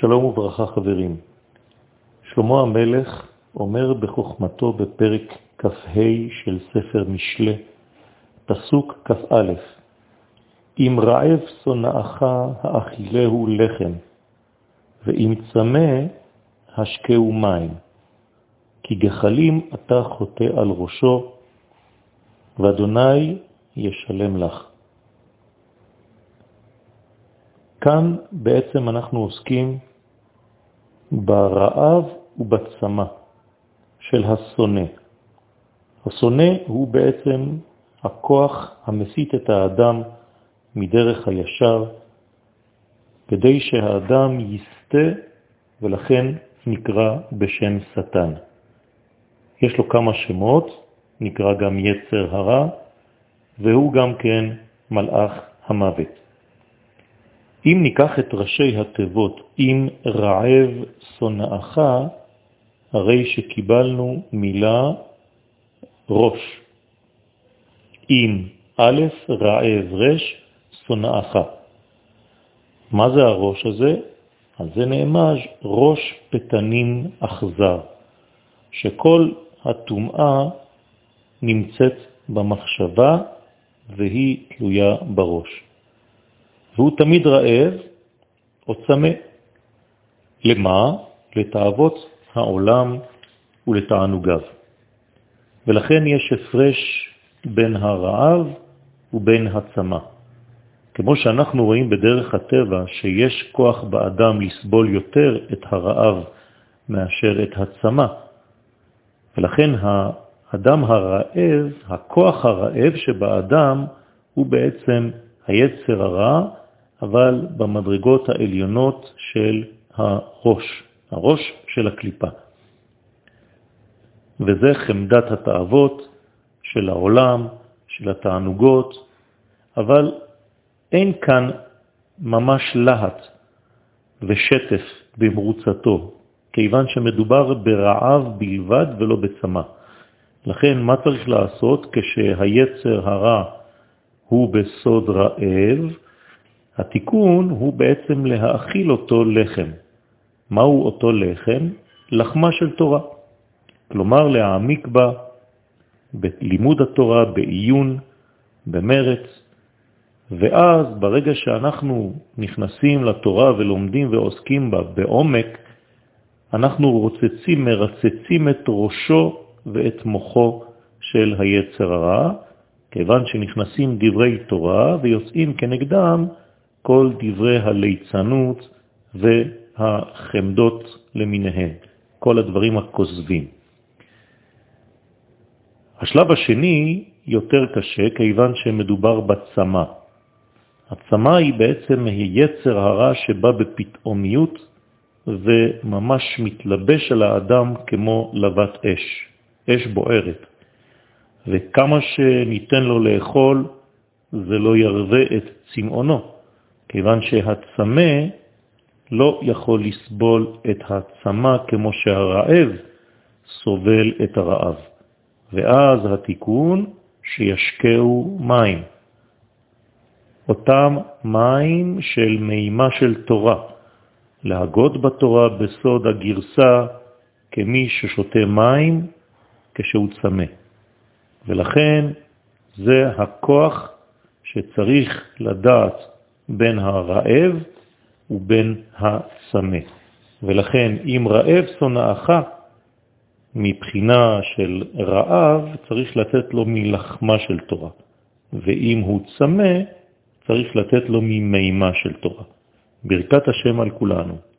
שלום וברכה חברים. שלמה המלך אומר בחוכמתו בפרק כ"ה של ספר משלה, פסוק כ"א: אם רעב שונאך האכילהו לחם, ואם צמא השקעו מים, כי גחלים אתה חוטא על ראשו, ואדוני ישלם לך. כאן בעצם אנחנו עוסקים ברעב ובצמא של השונא. השונא הוא בעצם הכוח המסית את האדם מדרך הישר, כדי שהאדם יסתה ולכן נקרא בשם שטן. יש לו כמה שמות, נקרא גם יצר הרע, והוא גם כן מלאך המוות. אם ניקח את ראשי התיבות, אם רעב שונאך, הרי שקיבלנו מילה ראש. אם א', רעב רש, שונאך. מה זה הראש הזה? על זה נאמר ראש פתנין אכזר, שכל הטומאה נמצאת במחשבה והיא תלויה בראש. והוא תמיד רעב או צמא. למה? לתאוות העולם ולתענוגיו. ולכן יש הפרש בין הרעב ובין הצמא. כמו שאנחנו רואים בדרך הטבע שיש כוח באדם לסבול יותר את הרעב מאשר את הצמא. ולכן האדם הרעב, הכוח הרעב שבאדם הוא בעצם היצר הרע, אבל במדרגות העליונות של הראש, הראש של הקליפה. וזה חמדת התאוות של העולם, של התענוגות, אבל אין כאן ממש להט ושטף במרוצתו, כיוון שמדובר ברעב בלבד ולא בצמא. לכן מה צריך לעשות כשהיצר הרע הוא בסוד רעב? התיקון הוא בעצם להאכיל אותו לחם. מהו אותו לחם? לחמה של תורה. כלומר, להעמיק בה בלימוד התורה, בעיון, במרץ, ואז ברגע שאנחנו נכנסים לתורה ולומדים ועוסקים בה בעומק, אנחנו רוצצים, מרצצים את ראשו ואת מוחו של היצר הרע, כיוון שנכנסים דברי תורה ויוצאים כנגדם כל דברי הליצנות והחמדות למיניהן, כל הדברים הכוזבים. השלב השני יותר קשה כיוון שמדובר בצמא. הצמא היא בעצם היצר הרע שבא בפתאומיות וממש מתלבש על האדם כמו לבת אש, אש בוערת. וכמה שניתן לו לאכול, זה לא ירווה את צמאונו, כיוון שהצמא לא יכול לסבול את הצמא כמו שהרעב סובל את הרעב. ואז התיקון שישקעו מים. אותם מים של מימה של תורה, להגות בתורה בסוד הגרסה כמי ששותה מים כשהוא צמא. ולכן זה הכוח שצריך לדעת בין הרעב ובין הצמא. ולכן אם רעב שונאך, מבחינה של רעב צריך לתת לו מלחמה של תורה, ואם הוא צמא צריך לתת לו ממימה של תורה. ברכת השם על כולנו.